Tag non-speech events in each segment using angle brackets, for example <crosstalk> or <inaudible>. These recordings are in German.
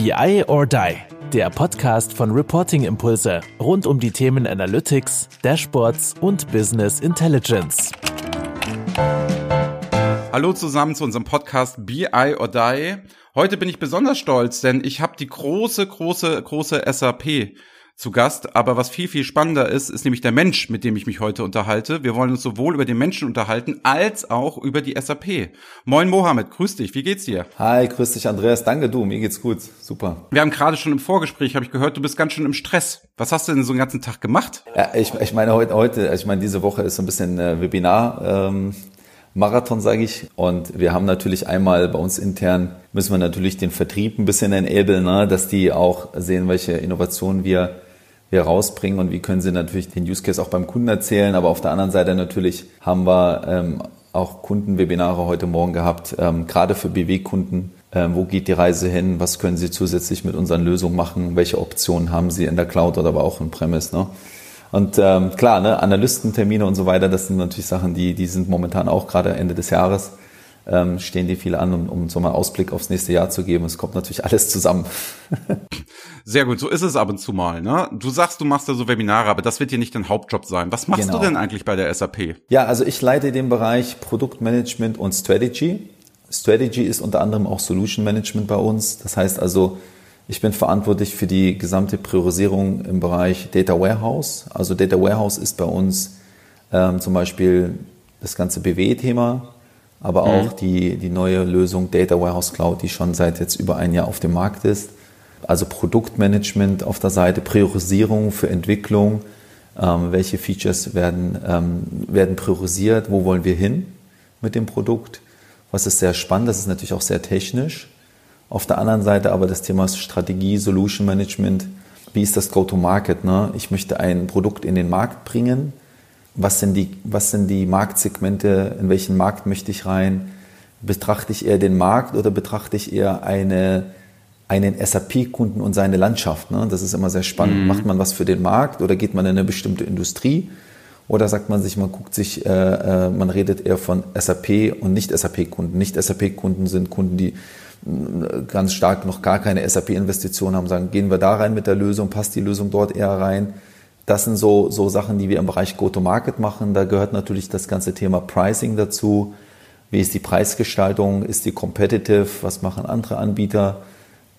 BI or Die, der Podcast von Reporting Impulse rund um die Themen Analytics, Dashboards und Business Intelligence. Hallo zusammen zu unserem Podcast BI or Die. Heute bin ich besonders stolz, denn ich habe die große, große, große SAP zu Gast. Aber was viel, viel spannender ist, ist nämlich der Mensch, mit dem ich mich heute unterhalte. Wir wollen uns sowohl über den Menschen unterhalten, als auch über die SAP. Moin Mohammed, grüß dich, wie geht's dir? Hi, grüß dich Andreas, danke du, mir geht's gut, super. Wir haben gerade schon im Vorgespräch, habe ich gehört, du bist ganz schön im Stress. Was hast du denn so den ganzen Tag gemacht? Ja, ich, ich meine heute, heute, ich meine diese Woche ist so ein bisschen äh, Webinar. Ähm, Marathon, sage ich. Und wir haben natürlich einmal bei uns intern, müssen wir natürlich den Vertrieb ein bisschen enablen, ne, dass die auch sehen, welche Innovationen wir wir rausbringen und wie können sie natürlich den Use Case auch beim Kunden erzählen. Aber auf der anderen Seite natürlich haben wir ähm, auch Kundenwebinare heute Morgen gehabt, ähm, gerade für BW-Kunden. Ähm, wo geht die Reise hin? Was können sie zusätzlich mit unseren Lösungen machen? Welche Optionen haben sie in der Cloud oder aber auch in Premise? Ne? Und ähm, klar, ne, Analystentermine und so weiter, das sind natürlich Sachen, die, die sind momentan auch gerade Ende des Jahres ähm, stehen die viel an, um, um so mal Ausblick aufs nächste Jahr zu geben. Es kommt natürlich alles zusammen. <laughs> Sehr gut, so ist es ab und zu mal. Ne? Du sagst, du machst da so Webinare, aber das wird dir nicht dein Hauptjob sein. Was machst genau. du denn eigentlich bei der SAP? Ja, also ich leite den Bereich Produktmanagement und Strategy. Strategy ist unter anderem auch Solution Management bei uns. Das heißt also, ich bin verantwortlich für die gesamte Priorisierung im Bereich Data Warehouse. Also Data Warehouse ist bei uns ähm, zum Beispiel das ganze BW-Thema, aber mhm. auch die, die neue Lösung Data Warehouse Cloud, die schon seit jetzt über ein Jahr auf dem Markt ist. Also Produktmanagement auf der Seite, Priorisierung für Entwicklung, ähm, welche Features werden, ähm, werden priorisiert, wo wollen wir hin mit dem Produkt. Was ist sehr spannend, das ist natürlich auch sehr technisch. Auf der anderen Seite aber das Thema Strategie, Solution Management, wie ist das Go-to-Market? Ne? Ich möchte ein Produkt in den Markt bringen, was sind die, was sind die Marktsegmente, in welchen Markt möchte ich rein? Betrachte ich eher den Markt oder betrachte ich eher eine, einen SAP-Kunden und seine Landschaft? Ne? Das ist immer sehr spannend. Mhm. Macht man was für den Markt oder geht man in eine bestimmte Industrie? Oder sagt man sich, man guckt sich, äh, äh, man redet eher von SAP und nicht SAP-Kunden. Nicht SAP-Kunden sind Kunden, die äh, ganz stark noch gar keine SAP-Investition haben, sagen, gehen wir da rein mit der Lösung, passt die Lösung dort eher rein? Das sind so, so Sachen, die wir im Bereich Go-to-Market machen. Da gehört natürlich das ganze Thema Pricing dazu. Wie ist die Preisgestaltung? Ist die competitive? Was machen andere Anbieter?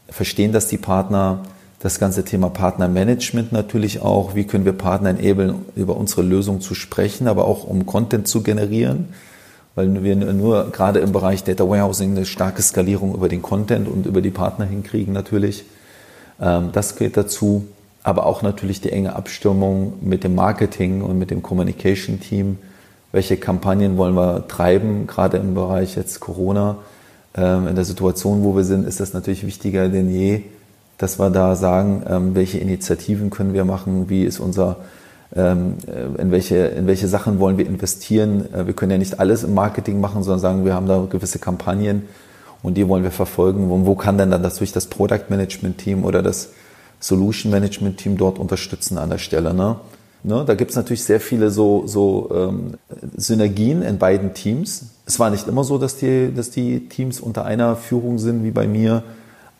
Verstehen das die Partner? Das ganze Thema Partnermanagement natürlich auch. Wie können wir Partner enablen, über unsere Lösung zu sprechen, aber auch um Content zu generieren? Weil wir nur gerade im Bereich Data Warehousing eine starke Skalierung über den Content und über die Partner hinkriegen natürlich. Ähm, das geht dazu aber auch natürlich die enge Abstimmung mit dem Marketing und mit dem Communication Team. Welche Kampagnen wollen wir treiben, gerade im Bereich jetzt Corona? Ähm, in der Situation, wo wir sind, ist das natürlich wichtiger denn je, dass wir da sagen, ähm, welche Initiativen können wir machen, wie ist unser, ähm, äh, in welche, in welche Sachen wollen wir investieren. Äh, wir können ja nicht alles im Marketing machen, sondern sagen, wir haben da gewisse Kampagnen und die wollen wir verfolgen. Und wo kann denn dann das durch das Product Management Team oder das Solution Management Team dort unterstützen an der Stelle. Ne? Ne, da gibt es natürlich sehr viele so, so ähm, Synergien in beiden Teams. Es war nicht immer so, dass die, dass die Teams unter einer Führung sind wie bei mir,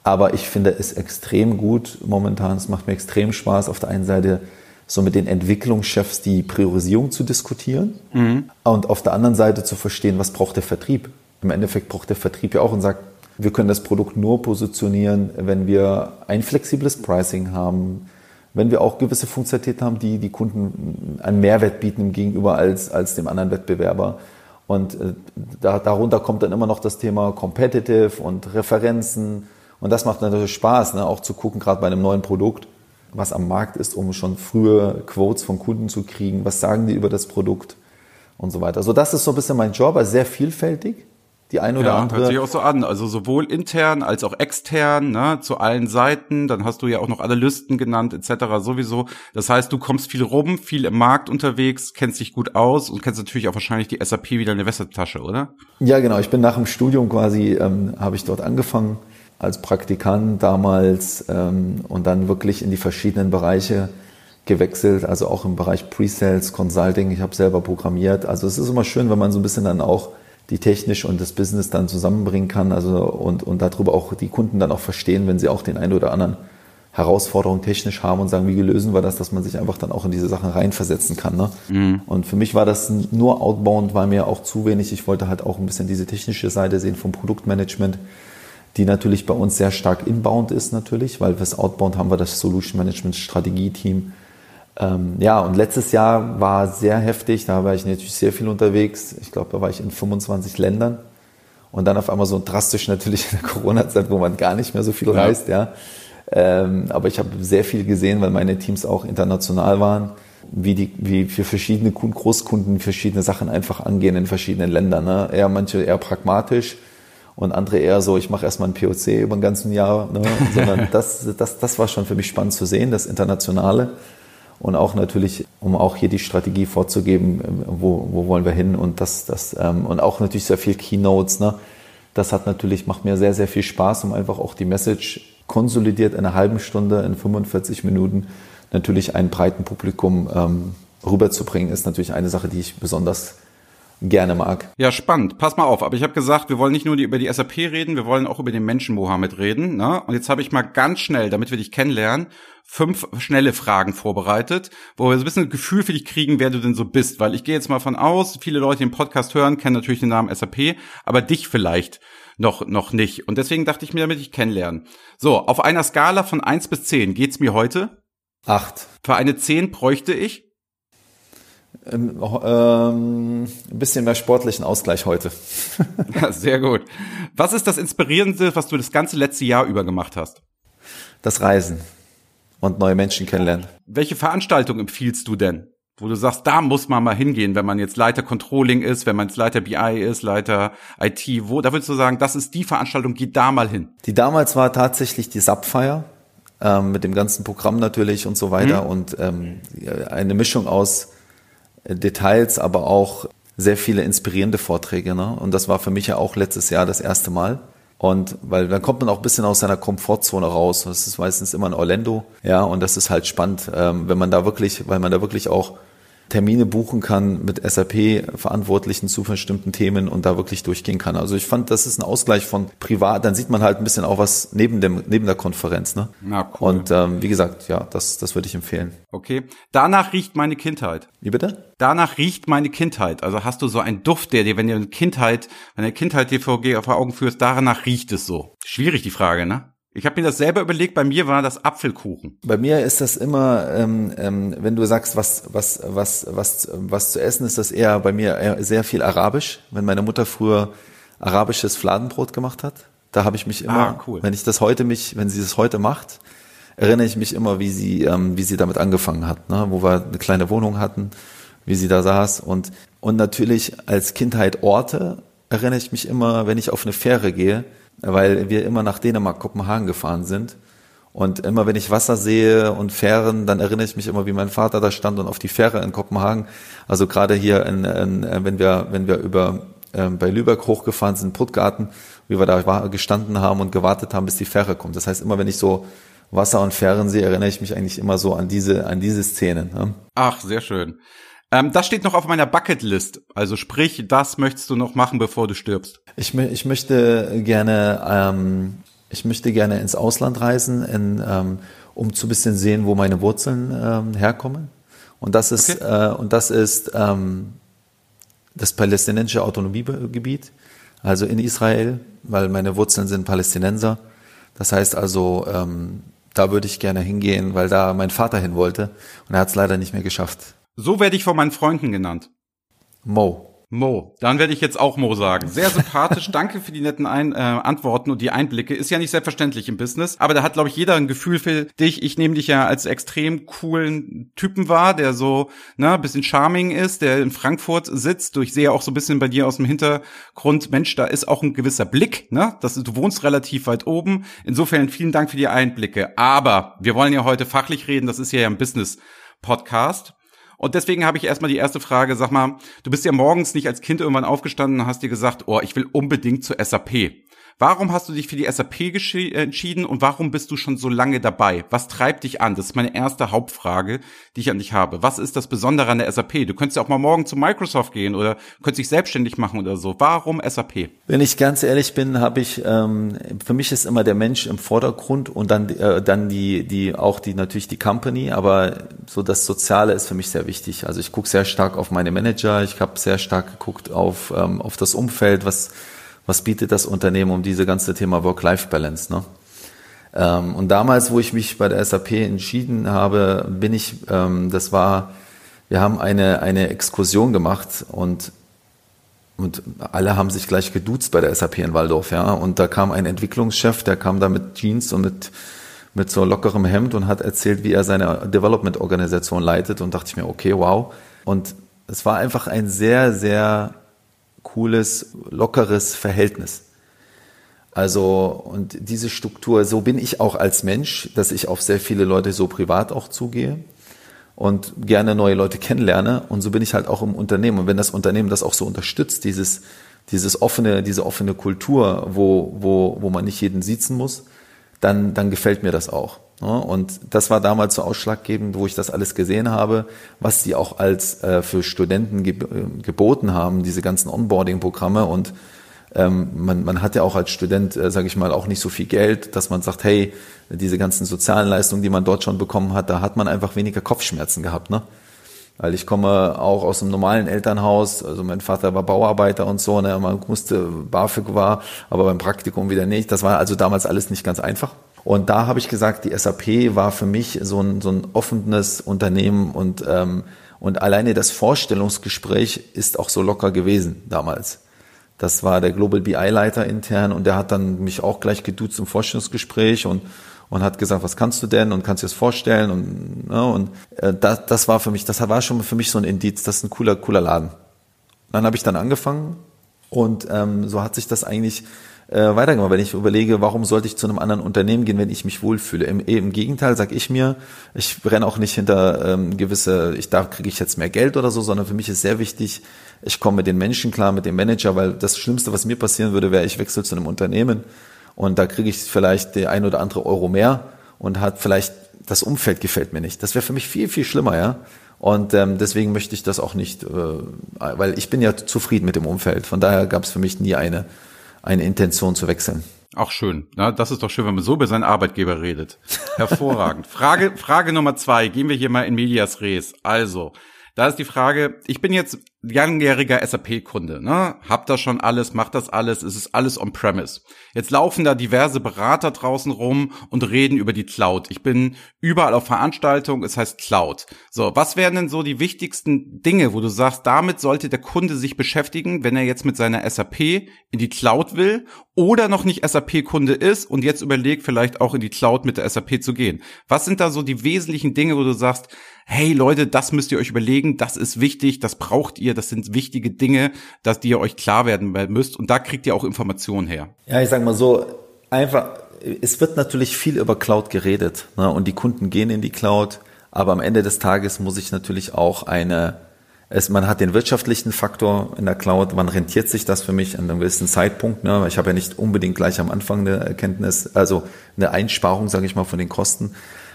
aber ich finde es extrem gut momentan. Es macht mir extrem Spaß, auf der einen Seite so mit den Entwicklungschefs die Priorisierung zu diskutieren mhm. und auf der anderen Seite zu verstehen, was braucht der Vertrieb. Im Endeffekt braucht der Vertrieb ja auch und sagt, wir können das Produkt nur positionieren, wenn wir ein flexibles Pricing haben, wenn wir auch gewisse Funktionalitäten haben, die die Kunden einen Mehrwert bieten gegenüber als, als dem anderen Wettbewerber. Und äh, da, darunter kommt dann immer noch das Thema Competitive und Referenzen. Und das macht natürlich Spaß, ne? auch zu gucken, gerade bei einem neuen Produkt, was am Markt ist, um schon frühe Quotes von Kunden zu kriegen. Was sagen die über das Produkt und so weiter. Also das ist so ein bisschen mein Job, also sehr vielfältig die ein oder ja, andere. Hört sich auch so an. Also sowohl intern als auch extern, ne, zu allen Seiten. Dann hast du ja auch noch Analysten genannt, etc. sowieso. Das heißt, du kommst viel rum, viel im Markt unterwegs, kennst dich gut aus und kennst natürlich auch wahrscheinlich die SAP wieder in der Wässertasche, oder? Ja, genau. Ich bin nach dem Studium quasi, ähm, habe ich dort angefangen als Praktikant damals ähm, und dann wirklich in die verschiedenen Bereiche gewechselt, also auch im Bereich Pre-Sales, Consulting. Ich habe selber programmiert. Also es ist immer schön, wenn man so ein bisschen dann auch die technisch und das Business dann zusammenbringen kann, also und, und darüber auch die Kunden dann auch verstehen, wenn sie auch den einen oder anderen Herausforderung technisch haben und sagen, wie lösen wir das, dass man sich einfach dann auch in diese Sachen reinversetzen kann. Ne? Mhm. Und für mich war das nur Outbound, war mir auch zu wenig. Ich wollte halt auch ein bisschen diese technische Seite sehen vom Produktmanagement, die natürlich bei uns sehr stark inbound ist natürlich, weil fürs Outbound haben wir das Solution Management Strategie-Team. Ähm, ja, und letztes Jahr war sehr heftig, da war ich natürlich sehr viel unterwegs. Ich glaube, da war ich in 25 Ländern. Und dann auf einmal so drastisch natürlich in der <laughs> Corona-Zeit, wo man gar nicht mehr so viel ja. reist, ja. Ähm, aber ich habe sehr viel gesehen, weil meine Teams auch international waren, wie, die, wie für verschiedene Großkunden verschiedene Sachen einfach angehen in verschiedenen Ländern. Ne? Eher manche eher pragmatisch und andere eher so, ich mache erstmal ein POC über ein ganzen Jahr. Ne? <laughs> Sondern das, das, das war schon für mich spannend zu sehen, das Internationale. Und auch natürlich, um auch hier die Strategie vorzugeben, wo, wo wollen wir hin und das, das ähm, und auch natürlich sehr viel Keynotes. Ne? Das hat natürlich, macht mir sehr, sehr viel Spaß, um einfach auch die Message konsolidiert in einer halben Stunde, in 45 Minuten natürlich einem breiten Publikum ähm, rüberzubringen, ist natürlich eine Sache, die ich besonders gerne mag. Ja, spannend. Pass mal auf. Aber ich habe gesagt, wir wollen nicht nur die, über die SAP reden, wir wollen auch über den Menschen Mohammed reden. Ne? Und jetzt habe ich mal ganz schnell, damit wir dich kennenlernen, fünf schnelle Fragen vorbereitet, wo wir so ein bisschen ein Gefühl für dich kriegen, wer du denn so bist. Weil ich gehe jetzt mal von aus, viele Leute, die den Podcast hören, kennen natürlich den Namen SAP, aber dich vielleicht noch, noch nicht. Und deswegen dachte ich mir, damit ich kennenlernen. So, auf einer Skala von eins bis zehn geht's mir heute? Acht. Für eine zehn bräuchte ich? Ähm, ähm, ein bisschen mehr sportlichen Ausgleich heute. <laughs> ja, sehr gut. Was ist das Inspirierendste, was du das ganze letzte Jahr über gemacht hast? Das Reisen und neue Menschen kennenlernen. Welche Veranstaltung empfiehlst du denn? wo du sagst, da muss man mal hingehen, wenn man jetzt Leiter Controlling ist, wenn man jetzt Leiter BI ist, Leiter IT, wo, da würdest du sagen, das ist die Veranstaltung, geht da mal hin. Die damals war tatsächlich die Sapphire, ähm, mit dem ganzen Programm natürlich und so weiter mhm. und ähm, eine Mischung aus Details, aber auch sehr viele inspirierende Vorträge. Ne? Und das war für mich ja auch letztes Jahr das erste Mal. Und weil dann kommt man auch ein bisschen aus seiner Komfortzone raus. Das ist meistens immer in Orlando. Ja, und das ist halt spannend, ähm, wenn man da wirklich, weil man da wirklich auch Termine buchen kann mit SAP-Verantwortlichen zu bestimmten Themen und da wirklich durchgehen kann. Also ich fand, das ist ein Ausgleich von privat, dann sieht man halt ein bisschen auch was neben dem, neben der Konferenz. Ne? Na, cool. Und ähm, wie gesagt, ja, das, das würde ich empfehlen. Okay. Danach riecht meine Kindheit. Wie bitte? Danach riecht meine Kindheit. Also hast du so einen Duft, der dir, wenn dir eine Kindheit, wenn der Kindheit dir vor, vor Augen führst, danach riecht es so. Schwierig die Frage, ne? Ich habe mir das selber überlegt, bei mir war das Apfelkuchen. Bei mir ist das immer, ähm, ähm, wenn du sagst, was, was, was, was, was zu essen, ist das eher bei mir sehr viel Arabisch. Wenn meine Mutter früher arabisches Fladenbrot gemacht hat, da habe ich mich immer, ah, cool. wenn ich das heute mich, wenn sie das heute macht, erinnere ich mich immer, wie sie, ähm, wie sie damit angefangen hat, ne? wo wir eine kleine Wohnung hatten, wie sie da saß und und natürlich als Kindheit Orte erinnere ich mich immer, wenn ich auf eine Fähre gehe, weil wir immer nach Dänemark, Kopenhagen gefahren sind. Und immer wenn ich Wasser sehe und Fähren, dann erinnere ich mich immer, wie mein Vater da stand und auf die Fähre in Kopenhagen. Also gerade hier, in, in, wenn wir wenn wir über ähm, bei Lübeck hochgefahren sind, Puttgarten, wie wir da gestanden haben und gewartet haben, bis die Fähre kommt. Das heißt, immer wenn ich so Wasser und Fähren sehe, erinnere ich mich eigentlich immer so an diese an diese Szenen. Ne? Ach, sehr schön. Ähm, das steht noch auf meiner Bucketlist. Also sprich, das möchtest du noch machen, bevor du stirbst. Ich, ich möchte gerne, ähm, ich möchte gerne ins Ausland reisen, in, ähm, um zu bisschen sehen, wo meine Wurzeln ähm, herkommen. Und das ist, okay. äh, und das ist ähm, das palästinensische Autonomiegebiet, also in Israel, weil meine Wurzeln sind Palästinenser. Das heißt also, ähm, da würde ich gerne hingehen, weil da mein Vater hin wollte und er hat es leider nicht mehr geschafft. So werde ich von meinen Freunden genannt. Mo. Mo. Dann werde ich jetzt auch Mo sagen. Sehr sympathisch. <laughs> Danke für die netten Ein äh, Antworten und die Einblicke. Ist ja nicht selbstverständlich im Business, aber da hat, glaube ich, jeder ein Gefühl für dich. Ich nehme dich ja als extrem coolen Typen wahr, der so ne, bisschen charming ist, der in Frankfurt sitzt. Du, ich sehe auch so ein bisschen bei dir aus dem Hintergrund, Mensch, da ist auch ein gewisser Blick. Ne? Das, du wohnst relativ weit oben. Insofern vielen Dank für die Einblicke. Aber wir wollen ja heute fachlich reden. Das ist ja ein Business-Podcast. Und deswegen habe ich erstmal die erste Frage, sag mal, du bist ja morgens nicht als Kind irgendwann aufgestanden und hast dir gesagt, oh, ich will unbedingt zur SAP. Warum hast du dich für die SAP entschieden und warum bist du schon so lange dabei? Was treibt dich an? Das ist meine erste Hauptfrage, die ich an dich habe. Was ist das Besondere an der SAP? Du könntest ja auch mal morgen zu Microsoft gehen oder könntest dich selbstständig machen oder so. Warum SAP? Wenn ich ganz ehrlich bin, habe ich ähm, für mich ist immer der Mensch im Vordergrund und dann äh, dann die die auch die natürlich die Company, aber so das Soziale ist für mich sehr wichtig. Also ich gucke sehr stark auf meine Manager, ich habe sehr stark geguckt auf ähm, auf das Umfeld, was was bietet das Unternehmen um diese ganze Thema Work-Life-Balance. Ne? Ähm, und damals, wo ich mich bei der SAP entschieden habe, bin ich, ähm, das war, wir haben eine, eine Exkursion gemacht und und alle haben sich gleich geduzt bei der SAP in Waldorf, ja. Und da kam ein Entwicklungschef, der kam da mit Jeans und mit, mit so lockerem Hemd und hat erzählt, wie er seine Development-Organisation leitet und dachte ich mir, okay, wow. Und es war einfach ein sehr, sehr cooles, lockeres Verhältnis. Also, und diese Struktur, so bin ich auch als Mensch, dass ich auf sehr viele Leute so privat auch zugehe und gerne neue Leute kennenlerne. Und so bin ich halt auch im Unternehmen. Und wenn das Unternehmen das auch so unterstützt, dieses, dieses offene, diese offene Kultur, wo, wo, wo man nicht jeden sitzen muss, dann, dann gefällt mir das auch. Und das war damals so ausschlaggebend, wo ich das alles gesehen habe, was sie auch als äh, für Studenten äh, geboten haben, diese ganzen Onboarding-Programme. Und ähm, man, man hat ja auch als Student, äh, sage ich mal, auch nicht so viel Geld, dass man sagt, hey, diese ganzen sozialen Leistungen, die man dort schon bekommen hat, da hat man einfach weniger Kopfschmerzen gehabt. Ne? Weil ich komme auch aus einem normalen Elternhaus, also mein Vater war Bauarbeiter und so, ne, man musste, BAföG war, aber beim Praktikum wieder nicht. Das war also damals alles nicht ganz einfach. Und da habe ich gesagt, die SAP war für mich so ein, so ein offenes Unternehmen und, ähm, und alleine das Vorstellungsgespräch ist auch so locker gewesen damals. Das war der Global BI-Leiter intern und der hat dann mich auch gleich geduzt im Vorstellungsgespräch und, und hat gesagt, was kannst du denn und kannst du dir das vorstellen und, ne, und äh, das, das war für mich, das war schon für mich so ein Indiz, das ist ein cooler, cooler Laden. Dann habe ich dann angefangen und ähm, so hat sich das eigentlich äh, weitergemacht. Wenn ich überlege, warum sollte ich zu einem anderen Unternehmen gehen, wenn ich mich wohlfühle? Im, im Gegenteil sage ich mir, ich renne auch nicht hinter ähm, gewisse, ich da kriege ich jetzt mehr Geld oder so, sondern für mich ist sehr wichtig, ich komme mit den Menschen klar, mit dem Manager, weil das Schlimmste, was mir passieren würde, wäre, ich wechsle zu einem Unternehmen und da kriege ich vielleicht die ein oder andere Euro mehr und hat vielleicht das Umfeld gefällt mir nicht. Das wäre für mich viel, viel schlimmer, ja. Und ähm, deswegen möchte ich das auch nicht, äh, weil ich bin ja zufrieden mit dem Umfeld. Von daher gab es für mich nie eine eine Intention zu wechseln. Auch schön. Na, das ist doch schön, wenn man so über seinen Arbeitgeber redet. Hervorragend. Frage, Frage Nummer zwei. Gehen wir hier mal in Medias Res. Also, da ist die Frage, ich bin jetzt langjähriger SAP-Kunde, ne? Hab das schon alles, mach das alles, es ist alles on-premise. Jetzt laufen da diverse Berater draußen rum und reden über die Cloud. Ich bin überall auf Veranstaltungen, es heißt Cloud. So, was wären denn so die wichtigsten Dinge, wo du sagst, damit sollte der Kunde sich beschäftigen, wenn er jetzt mit seiner SAP in die Cloud will oder noch nicht SAP-Kunde ist und jetzt überlegt, vielleicht auch in die Cloud mit der SAP zu gehen? Was sind da so die wesentlichen Dinge, wo du sagst, hey Leute, das müsst ihr euch überlegen, das ist wichtig, das braucht ihr, das sind wichtige Dinge, dass die ihr euch klar werden müsst und da kriegt ihr auch Informationen her. Ja, ich sag mal so, einfach, es wird natürlich viel über Cloud geredet ne, und die Kunden gehen in die Cloud, aber am Ende des Tages muss ich natürlich auch eine, es, man hat den wirtschaftlichen Faktor in der Cloud, wann rentiert sich das für mich an einem gewissen Zeitpunkt, ne? ich habe ja nicht unbedingt gleich am Anfang eine Erkenntnis, also eine Einsparung, sage ich mal, von den Kosten,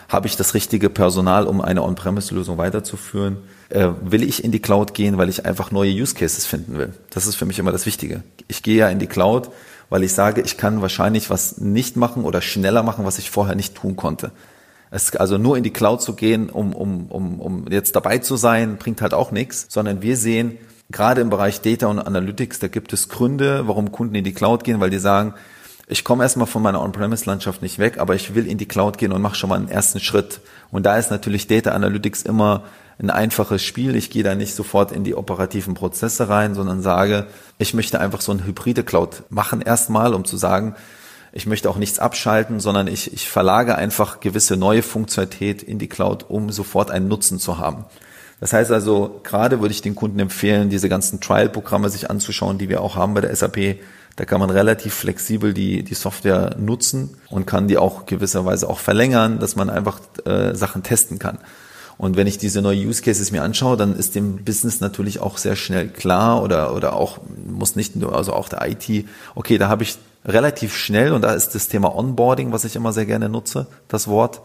habe ich das richtige Personal, um eine On-Premise-Lösung weiterzuführen? Äh, will ich in die Cloud gehen, weil ich einfach neue Use Cases finden will? Das ist für mich immer das Wichtige. Ich gehe ja in die Cloud, weil ich sage, ich kann wahrscheinlich was nicht machen oder schneller machen, was ich vorher nicht tun konnte. Es, also nur in die Cloud zu gehen, um, um, um, um jetzt dabei zu sein, bringt halt auch nichts, sondern wir sehen, gerade im Bereich Data und Analytics, da gibt es Gründe, warum Kunden in die Cloud gehen, weil die sagen, ich komme erstmal von meiner On-Premise-Landschaft nicht weg, aber ich will in die Cloud gehen und mache schon mal einen ersten Schritt. Und da ist natürlich Data Analytics immer ein einfaches Spiel. Ich gehe da nicht sofort in die operativen Prozesse rein, sondern sage, ich möchte einfach so eine hybride Cloud machen erstmal, um zu sagen, ich möchte auch nichts abschalten, sondern ich, ich verlage einfach gewisse neue Funktionalität in die Cloud, um sofort einen Nutzen zu haben. Das heißt also, gerade würde ich den Kunden empfehlen, diese ganzen Trial-Programme sich anzuschauen, die wir auch haben bei der SAP, da kann man relativ flexibel die, die Software nutzen und kann die auch gewisserweise auch verlängern, dass man einfach äh, Sachen testen kann. Und wenn ich diese neuen Use Cases mir anschaue, dann ist dem Business natürlich auch sehr schnell klar oder, oder auch, muss nicht nur, also auch der IT, okay, da habe ich relativ schnell, und da ist das Thema Onboarding, was ich immer sehr gerne nutze, das Wort,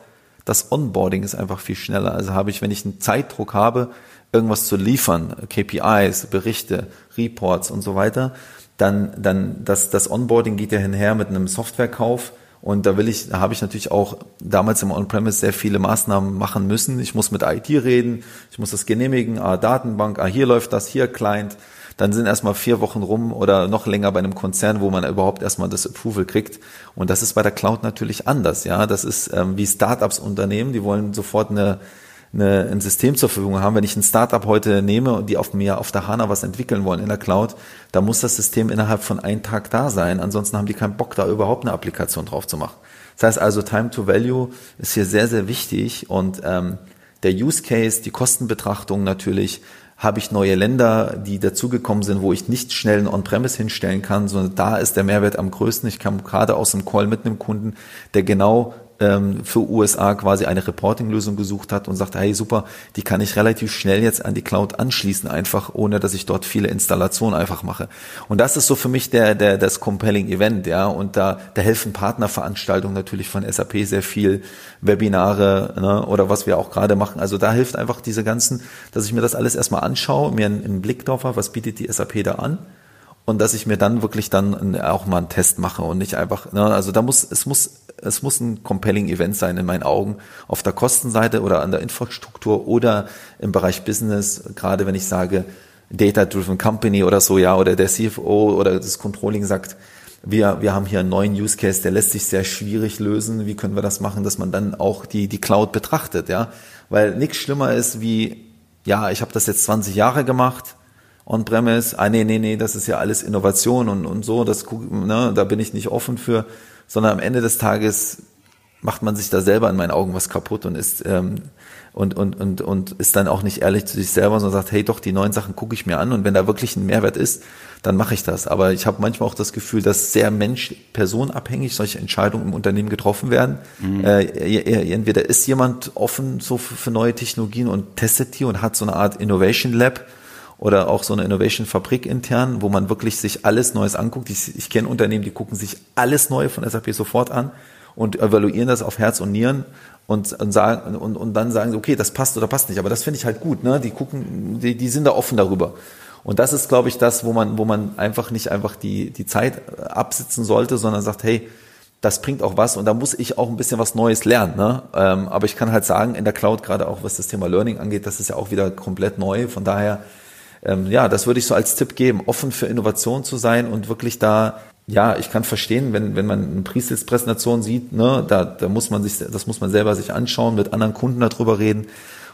das Onboarding ist einfach viel schneller. Also habe ich, wenn ich einen Zeitdruck habe, irgendwas zu liefern, KPIs, Berichte, Reports und so weiter, dann, dann das, das Onboarding geht ja hinher mit einem Softwarekauf. Und da will ich, da habe ich natürlich auch damals im On-Premise sehr viele Maßnahmen machen müssen. Ich muss mit IT reden, ich muss das genehmigen, ah, Datenbank, ah, hier läuft das, hier Client. Dann sind erstmal vier Wochen rum oder noch länger bei einem Konzern, wo man überhaupt erstmal das Approval kriegt. Und das ist bei der Cloud natürlich anders. Ja, das ist ähm, wie Startups Unternehmen, die wollen sofort eine eine, ein System zur Verfügung haben. Wenn ich ein Startup heute nehme und die auf mir auf der HANA was entwickeln wollen in der Cloud, da muss das System innerhalb von einem Tag da sein. Ansonsten haben die keinen Bock, da überhaupt eine Applikation drauf zu machen. Das heißt also, Time to Value ist hier sehr, sehr wichtig und ähm, der Use Case, die Kostenbetrachtung natürlich, habe ich neue Länder, die dazugekommen sind, wo ich nicht schnell ein On-Premise hinstellen kann, sondern da ist der Mehrwert am größten. Ich kam gerade aus dem Call mit einem Kunden, der genau ähm, für USA quasi eine Reporting-Lösung gesucht hat und sagt, hey super, die kann ich relativ schnell jetzt an die Cloud anschließen, einfach ohne dass ich dort viele Installationen einfach mache. Und das ist so für mich der, der das compelling Event, ja. Und da, da helfen Partnerveranstaltungen natürlich von SAP sehr viel, Webinare ne, oder was wir auch gerade machen. Also da hilft einfach diese ganzen, dass ich mir das alles erstmal anschaue, mir einen, einen Blick drauf habe, was bietet die SAP da an und dass ich mir dann wirklich dann auch mal einen Test mache und nicht einfach, ne, also da muss, es muss, es muss ein compelling Event sein in meinen Augen auf der Kostenseite oder an der Infrastruktur oder im Bereich Business, gerade wenn ich sage Data-Driven Company oder so, ja, oder der CFO oder das Controlling sagt, wir, wir haben hier einen neuen Use Case, der lässt sich sehr schwierig lösen. Wie können wir das machen, dass man dann auch die, die Cloud betrachtet, ja? Weil nichts schlimmer ist wie, ja, ich habe das jetzt 20 Jahre gemacht, On-Premise, ah nee, nee, nee, das ist ja alles Innovation und, und so, das, ne, da bin ich nicht offen für, sondern am Ende des Tages macht man sich da selber in meinen Augen was kaputt und ist ähm, und, und, und, und ist dann auch nicht ehrlich zu sich selber, sondern sagt, hey doch, die neuen Sachen gucke ich mir an und wenn da wirklich ein Mehrwert ist, dann mache ich das. Aber ich habe manchmal auch das Gefühl, dass sehr mensch personenabhängig solche Entscheidungen im Unternehmen getroffen werden. Mhm. Äh, entweder ist jemand offen so für, für neue Technologien und testet die und hat so eine Art Innovation Lab oder auch so eine Innovation Fabrik intern, wo man wirklich sich alles Neues anguckt. Ich, ich kenne Unternehmen, die gucken sich alles Neue von SAP sofort an und evaluieren das auf Herz und Nieren und, und sagen und, und dann sagen sie, okay, das passt oder passt nicht. Aber das finde ich halt gut. Ne? Die gucken, die, die sind da offen darüber. Und das ist, glaube ich, das, wo man, wo man einfach nicht einfach die, die Zeit absitzen sollte, sondern sagt, hey, das bringt auch was und da muss ich auch ein bisschen was Neues lernen. Ne? Ähm, aber ich kann halt sagen, in der Cloud, gerade auch was das Thema Learning angeht, das ist ja auch wieder komplett neu. Von daher ähm, ja, das würde ich so als Tipp geben, offen für Innovation zu sein und wirklich da ja, ich kann verstehen, wenn, wenn man eine Pre-Sales-Präsentation sieht, ne, da, da muss man sich, das muss man selber sich anschauen, mit anderen Kunden darüber reden.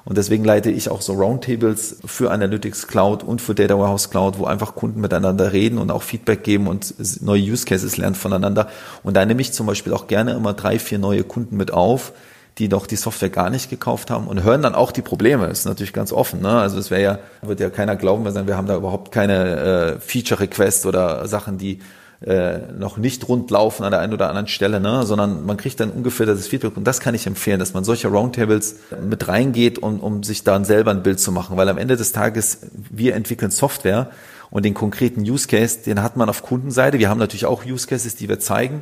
Und deswegen leite ich auch so Roundtables für Analytics Cloud und für Data Warehouse Cloud, wo einfach Kunden miteinander reden und auch Feedback geben und neue Use Cases lernen voneinander. Und da nehme ich zum Beispiel auch gerne immer drei, vier neue Kunden mit auf, die noch die Software gar nicht gekauft haben und hören dann auch die Probleme. Ist natürlich ganz offen. Ne? Also es wäre ja, wird ja keiner glauben, wir sagen, wir haben da überhaupt keine äh, Feature-Requests oder Sachen, die äh, noch nicht rund laufen an der einen oder anderen Stelle, ne? sondern man kriegt dann ungefähr das Feedback und das kann ich empfehlen, dass man solche Roundtables mit reingeht, um, um sich dann selber ein Bild zu machen, weil am Ende des Tages wir entwickeln Software und den konkreten Use Case, den hat man auf Kundenseite. Wir haben natürlich auch Use Cases, die wir zeigen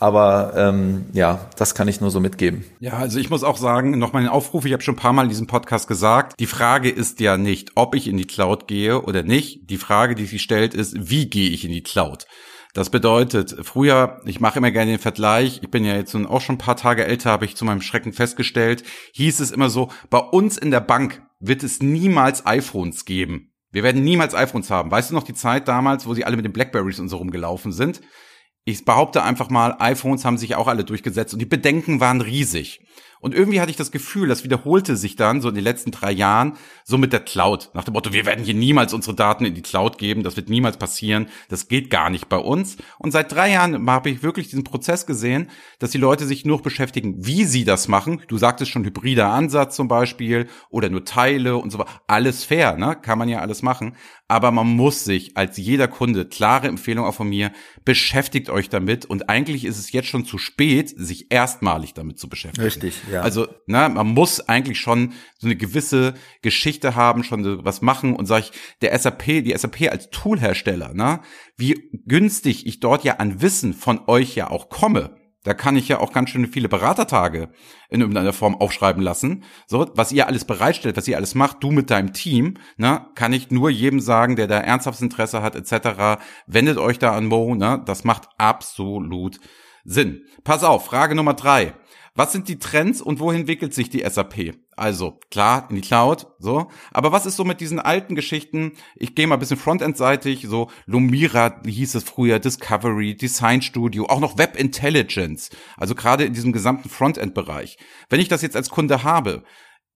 aber ähm, ja, das kann ich nur so mitgeben. Ja, also ich muss auch sagen, noch mal einen Aufruf, ich habe schon ein paar Mal in diesem Podcast gesagt, die Frage ist ja nicht, ob ich in die Cloud gehe oder nicht. Die Frage, die sich stellt, ist, wie gehe ich in die Cloud? Das bedeutet, früher, ich mache immer gerne den Vergleich, ich bin ja jetzt auch schon ein paar Tage älter, habe ich zu meinem Schrecken festgestellt, hieß es immer so, bei uns in der Bank wird es niemals iPhones geben. Wir werden niemals iPhones haben. Weißt du noch die Zeit damals, wo sie alle mit den Blackberries und so rumgelaufen sind? Ich behaupte einfach mal, iPhones haben sich auch alle durchgesetzt und die Bedenken waren riesig. Und irgendwie hatte ich das Gefühl, das wiederholte sich dann so in den letzten drei Jahren so mit der Cloud. Nach dem Motto, wir werden hier niemals unsere Daten in die Cloud geben, das wird niemals passieren, das geht gar nicht bei uns. Und seit drei Jahren habe ich wirklich diesen Prozess gesehen, dass die Leute sich nur beschäftigen, wie sie das machen. Du sagtest schon hybrider Ansatz zum Beispiel oder nur Teile und so weiter. Alles fair, ne? Kann man ja alles machen. Aber man muss sich als jeder Kunde, klare Empfehlung auch von mir, beschäftigt euch damit. Und eigentlich ist es jetzt schon zu spät, sich erstmalig damit zu beschäftigen. Richtig. Ja. Also, na, man muss eigentlich schon so eine gewisse Geschichte haben, schon so was machen und sag ich, der SAP, die SAP als Toolhersteller, ne, wie günstig ich dort ja an Wissen von euch ja auch komme. Da kann ich ja auch ganz schön viele Beratertage in irgendeiner Form aufschreiben lassen. So, was ihr alles bereitstellt, was ihr alles macht, du mit deinem Team, ne, kann ich nur jedem sagen, der da ernsthaftes Interesse hat, etc. Wendet euch da an Mo, ne, das macht absolut Sinn. Pass auf, Frage Nummer drei. Was sind die Trends und wohin entwickelt sich die SAP? Also klar, in die Cloud, so. Aber was ist so mit diesen alten Geschichten? Ich gehe mal ein bisschen Frontend-seitig, so Lumira hieß es früher, Discovery, Design Studio, auch noch Web Intelligence. Also gerade in diesem gesamten Frontend-Bereich. Wenn ich das jetzt als Kunde habe,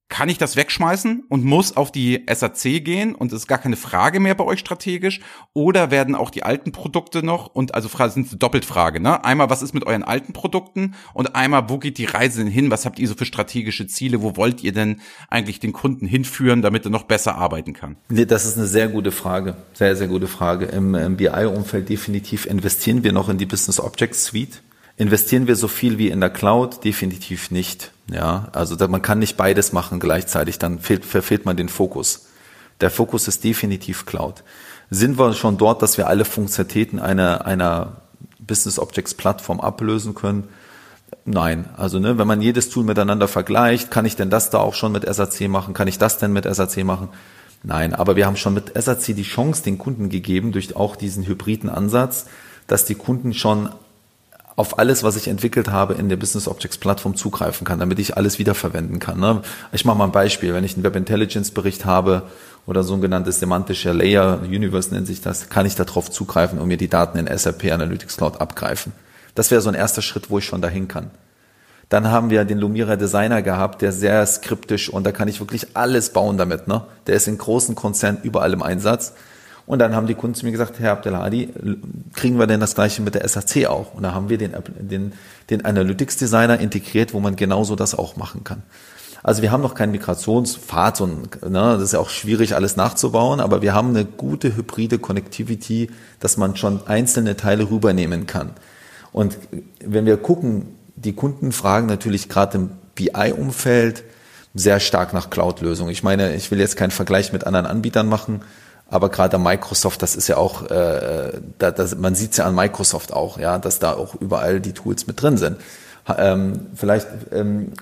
kann ich das wegschmeißen und muss auf die SAC gehen und ist gar keine Frage mehr bei euch strategisch? Oder werden auch die alten Produkte noch und also sind doppelt Frage, ne? Einmal, was ist mit euren alten Produkten und einmal, wo geht die Reise denn hin? Was habt ihr so für strategische Ziele? Wo wollt ihr denn eigentlich den Kunden hinführen, damit er noch besser arbeiten kann? Nee, das ist eine sehr gute Frage. Sehr, sehr gute Frage. Im, im BI-Umfeld definitiv investieren wir noch in die Business Objects Suite. Investieren wir so viel wie in der Cloud? Definitiv nicht. Ja, also man kann nicht beides machen gleichzeitig, dann fehlt, verfehlt man den Fokus. Der Fokus ist definitiv Cloud. Sind wir schon dort, dass wir alle Funktionalitäten einer, einer Business Objects Plattform ablösen können? Nein, also ne, wenn man jedes Tool miteinander vergleicht, kann ich denn das da auch schon mit SAC machen? Kann ich das denn mit SAC machen? Nein, aber wir haben schon mit SAC die Chance den Kunden gegeben, durch auch diesen hybriden Ansatz, dass die Kunden schon auf alles, was ich entwickelt habe, in der Business Objects Plattform zugreifen kann, damit ich alles wiederverwenden kann. Ne? Ich mache mal ein Beispiel. Wenn ich einen Web Intelligence Bericht habe oder so ein genanntes semantische Layer, Universe nennt sich das, kann ich darauf zugreifen und mir die Daten in SAP Analytics Cloud abgreifen. Das wäre so ein erster Schritt, wo ich schon dahin kann. Dann haben wir den Lumira Designer gehabt, der sehr skriptisch und da kann ich wirklich alles bauen damit. Ne? Der ist in großen Konzernen überall im Einsatz. Und dann haben die Kunden zu mir gesagt, Herr Abdelhadi, kriegen wir denn das gleiche mit der SAC auch? Und da haben wir den, den, den Analytics Designer integriert, wo man genauso das auch machen kann. Also wir haben noch keinen Migrationspfad und ne, das ist ja auch schwierig alles nachzubauen, aber wir haben eine gute hybride Connectivity, dass man schon einzelne Teile rübernehmen kann. Und wenn wir gucken, die Kunden fragen natürlich gerade im BI-Umfeld sehr stark nach Cloud-Lösungen. Ich meine, ich will jetzt keinen Vergleich mit anderen Anbietern machen, aber gerade Microsoft, das ist ja auch, äh, da, das, man sieht es ja an Microsoft auch, ja, dass da auch überall die Tools mit drin sind. Ähm, vielleicht ähm,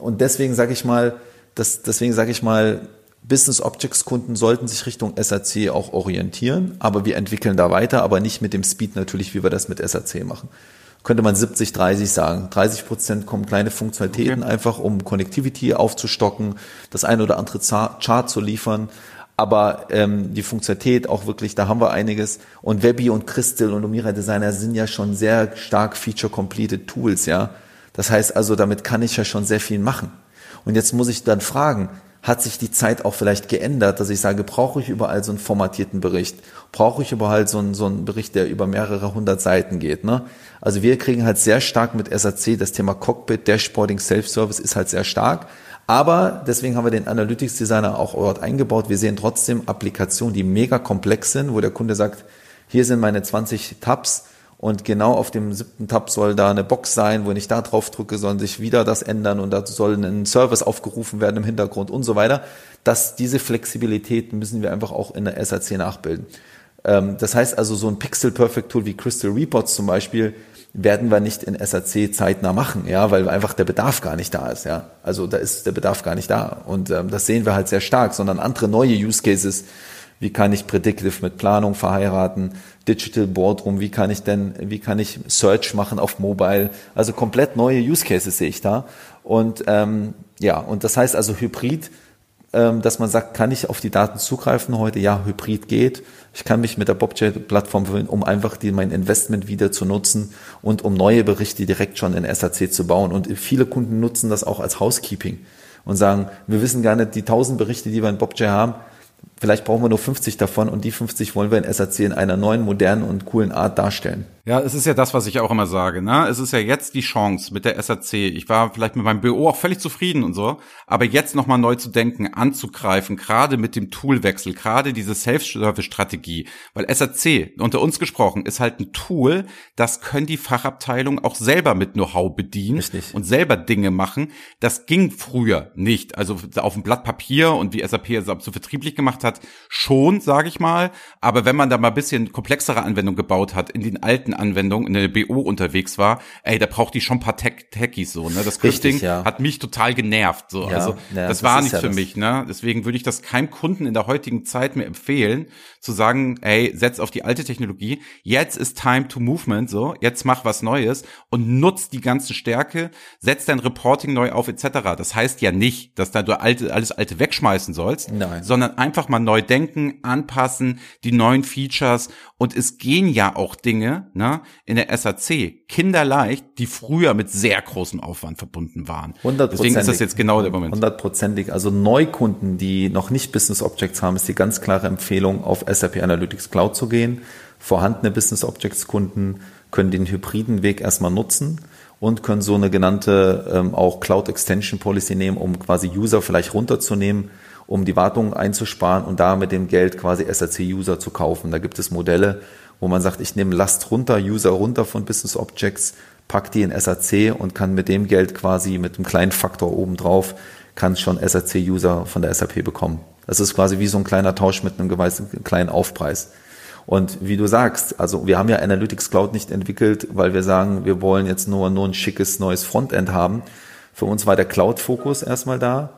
und deswegen sage ich mal, das, deswegen sage ich mal, Business Objects Kunden sollten sich Richtung SAC auch orientieren, aber wir entwickeln da weiter, aber nicht mit dem Speed natürlich, wie wir das mit SAC machen. Könnte man 70, 30 sagen. 30 Prozent kommen kleine Funktionalitäten okay. einfach, um Connectivity aufzustocken, das eine oder andere Chart zu liefern aber ähm, die Funktionalität auch wirklich, da haben wir einiges. Und Webby und Crystal und Lumira Designer sind ja schon sehr stark feature-completed Tools, ja. Das heißt also, damit kann ich ja schon sehr viel machen. Und jetzt muss ich dann fragen, hat sich die Zeit auch vielleicht geändert, dass ich sage, brauche ich überall so einen formatierten Bericht? Brauche ich überall so einen, so einen Bericht, der über mehrere hundert Seiten geht? Ne? Also wir kriegen halt sehr stark mit SAC das Thema Cockpit, Dashboarding, Self-Service ist halt sehr stark. Aber deswegen haben wir den Analytics Designer auch dort eingebaut. Wir sehen trotzdem Applikationen, die mega komplex sind, wo der Kunde sagt, hier sind meine 20 Tabs und genau auf dem siebten Tab soll da eine Box sein, wo ich da drauf drücke, soll sich wieder das ändern und da soll ein Service aufgerufen werden im Hintergrund und so weiter. Dass diese Flexibilität müssen wir einfach auch in der SAC nachbilden. Ähm, das heißt also, so ein Pixel Perfect Tool wie Crystal Reports zum Beispiel werden wir nicht in SAC zeitnah machen, ja, weil einfach der Bedarf gar nicht da ist, ja. Also da ist der Bedarf gar nicht da. Und ähm, das sehen wir halt sehr stark, sondern andere neue Use Cases, wie kann ich Predictive mit Planung verheiraten, Digital Boardroom, wie kann ich denn, wie kann ich Search machen auf Mobile, also komplett neue Use Cases sehe ich da. Und ähm, ja, und das heißt also Hybrid dass man sagt, kann ich auf die Daten zugreifen heute? Ja, Hybrid geht. Ich kann mich mit der Bobjet-Plattform verwenden, um einfach die, mein Investment wieder zu nutzen und um neue Berichte direkt schon in SAC zu bauen. Und viele Kunden nutzen das auch als Housekeeping und sagen, wir wissen gar nicht, die 1000 Berichte, die wir in Bobjet haben, vielleicht brauchen wir nur 50 davon und die 50 wollen wir in SAC in einer neuen, modernen und coolen Art darstellen. Ja, es ist ja das, was ich auch immer sage. Ne? Es ist ja jetzt die Chance mit der SAC. Ich war vielleicht mit meinem BO auch völlig zufrieden und so, aber jetzt nochmal neu zu denken, anzugreifen, gerade mit dem Toolwechsel, gerade diese Self-Service-Strategie, weil SAC, unter uns gesprochen, ist halt ein Tool, das können die Fachabteilungen auch selber mit Know-how bedienen Richtig. und selber Dinge machen. Das ging früher nicht. Also auf dem Blatt Papier und wie SAP es so vertrieblich gemacht hat, schon, sage ich mal. Aber wenn man da mal ein bisschen komplexere Anwendungen gebaut hat, in den alten Anwendung in der BO unterwegs war, ey, da braucht die schon ein paar Tech Techies so, ne? Das Scripting ja. hat mich total genervt, so. Ja, also, ja, das, das war nicht für das. mich, ne? Deswegen würde ich das keinem Kunden in der heutigen Zeit mehr empfehlen, zu sagen, ey, setz auf die alte Technologie. Jetzt ist time to movement, so. Jetzt mach was Neues und nutz die ganze Stärke, setz dein Reporting neu auf, etc. Das heißt ja nicht, dass da du alte, alles alte wegschmeißen sollst, Nein. sondern einfach mal neu denken, anpassen, die neuen Features und es gehen ja auch Dinge, ne, in der SAC, kinderleicht, die früher mit sehr großem Aufwand verbunden waren. Deswegen ist das jetzt genau der Moment. Hundertprozentig. Also Neukunden, die noch nicht Business Objects haben, ist die ganz klare Empfehlung, auf SAP Analytics Cloud zu gehen. Vorhandene Business Objects Kunden können den hybriden Weg erstmal nutzen und können so eine genannte ähm, auch Cloud Extension Policy nehmen, um quasi User vielleicht runterzunehmen, um die Wartung einzusparen und da mit dem Geld quasi SAC User zu kaufen. Da gibt es Modelle, wo man sagt, ich nehme Last runter, User runter von Business Objects, pack die in SAC und kann mit dem Geld quasi mit einem kleinen Faktor obendrauf, kann schon SAC-User von der SAP bekommen. Das ist quasi wie so ein kleiner Tausch mit einem gewissen kleinen Aufpreis. Und wie du sagst, also wir haben ja Analytics Cloud nicht entwickelt, weil wir sagen, wir wollen jetzt nur, nur ein schickes neues Frontend haben. Für uns war der Cloud-Fokus erstmal da.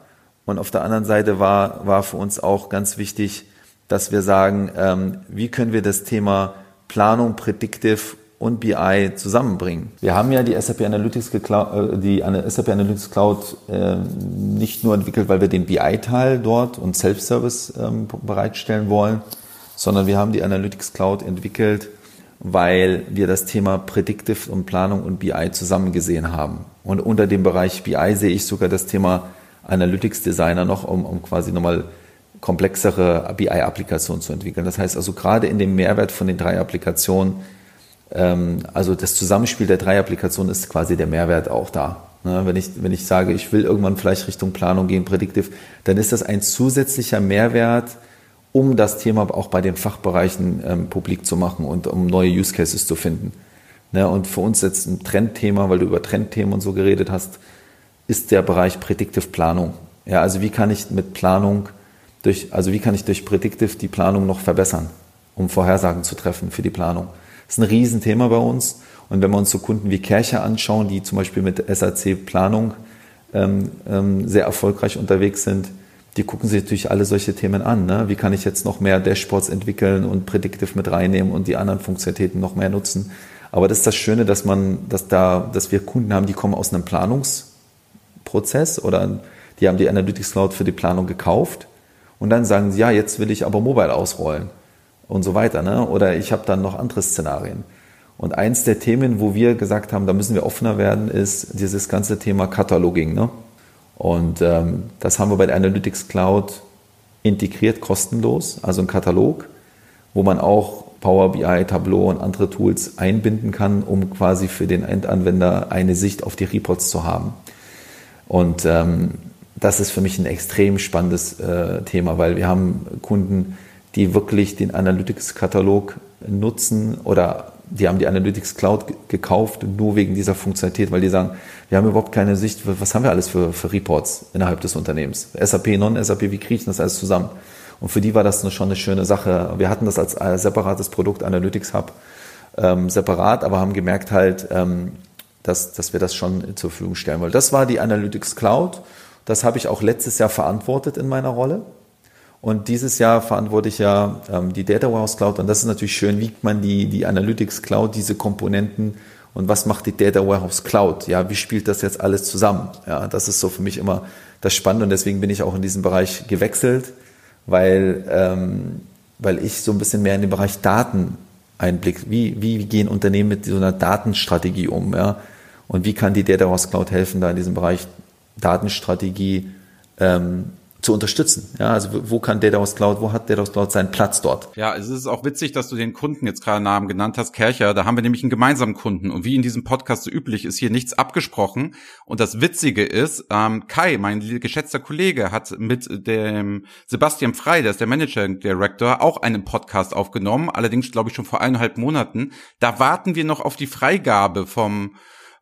Und auf der anderen Seite war, war für uns auch ganz wichtig, dass wir sagen, ähm, wie können wir das Thema Planung, Predictive und BI zusammenbringen. Wir haben ja die SAP Analytics, Geclou- äh, die SAP Analytics Cloud äh, nicht nur entwickelt, weil wir den BI-Teil dort und Self-Service ähm, bereitstellen wollen, sondern wir haben die Analytics Cloud entwickelt, weil wir das Thema Predictive und Planung und BI zusammen gesehen haben. Und unter dem Bereich BI sehe ich sogar das Thema Analytics Designer noch, um, um quasi nochmal komplexere BI-Applikationen zu entwickeln. Das heißt also gerade in dem Mehrwert von den drei Applikationen, ähm, also das Zusammenspiel der drei Applikationen ist quasi der Mehrwert auch da. Ne, wenn, ich, wenn ich sage, ich will irgendwann vielleicht Richtung Planung gehen, Predictive, dann ist das ein zusätzlicher Mehrwert, um das Thema auch bei den Fachbereichen ähm, publik zu machen und um neue Use Cases zu finden. Ne, und für uns jetzt ein Trendthema, weil du über Trendthemen und so geredet hast, ist der Bereich Predictive Planung. Ja, also wie kann ich mit Planung durch, also wie kann ich durch Predictive die Planung noch verbessern, um Vorhersagen zu treffen für die Planung? Das ist ein Riesenthema bei uns. Und wenn wir uns so Kunden wie Kercher anschauen, die zum Beispiel mit SAC Planung ähm, ähm, sehr erfolgreich unterwegs sind, die gucken sich natürlich alle solche Themen an. Ne? Wie kann ich jetzt noch mehr Dashboards entwickeln und Predictive mit reinnehmen und die anderen Funktionalitäten noch mehr nutzen? Aber das ist das Schöne, dass man, dass da, dass wir Kunden haben, die kommen aus einem Planungsprozess oder die haben die Analytics Cloud für die Planung gekauft und dann sagen sie, ja, jetzt will ich aber Mobile ausrollen und so weiter. Ne? Oder ich habe dann noch andere Szenarien. Und eins der Themen, wo wir gesagt haben, da müssen wir offener werden, ist dieses ganze Thema Cataloging. Ne? Und ähm, das haben wir bei der Analytics Cloud integriert, kostenlos, also ein Katalog, wo man auch Power BI, Tableau und andere Tools einbinden kann, um quasi für den Endanwender eine Sicht auf die Reports zu haben. Und ähm, das ist für mich ein extrem spannendes äh, Thema, weil wir haben Kunden, die wirklich den Analytics-Katalog nutzen oder die haben die Analytics Cloud gekauft, nur wegen dieser Funktionalität, weil die sagen, wir haben überhaupt keine Sicht, was haben wir alles für, für Reports innerhalb des Unternehmens? SAP, Non-SAP, wie ich das alles zusammen? Und für die war das schon eine schöne Sache. Wir hatten das als separates Produkt, Analytics Hub, ähm, separat, aber haben gemerkt halt, ähm, dass, dass wir das schon zur Verfügung stellen wollen. Das war die Analytics Cloud. Das habe ich auch letztes Jahr verantwortet in meiner Rolle. Und dieses Jahr verantworte ich ja ähm, die Data Warehouse Cloud. Und das ist natürlich schön, wie man die, die Analytics Cloud, diese Komponenten und was macht die Data Warehouse Cloud? Ja, wie spielt das jetzt alles zusammen? Ja, das ist so für mich immer das Spannende und deswegen bin ich auch in diesem Bereich gewechselt, weil, ähm, weil ich so ein bisschen mehr in den Bereich Daten einblick. Wie, wie gehen Unternehmen mit so einer Datenstrategie um? Ja? Und wie kann die Data Warehouse Cloud helfen, da in diesem Bereich Datenstrategie ähm, zu unterstützen. Ja, also wo kann aus Cloud, wo hat aus Cloud seinen Platz dort? Ja, es ist auch witzig, dass du den Kunden jetzt gerade Namen genannt hast, Kercher. Da haben wir nämlich einen gemeinsamen Kunden und wie in diesem Podcast so üblich ist hier nichts abgesprochen. Und das Witzige ist, ähm, Kai, mein geschätzter Kollege, hat mit dem Sebastian Frei, der ist der Manager Director, auch einen Podcast aufgenommen. Allerdings glaube ich schon vor eineinhalb Monaten. Da warten wir noch auf die Freigabe vom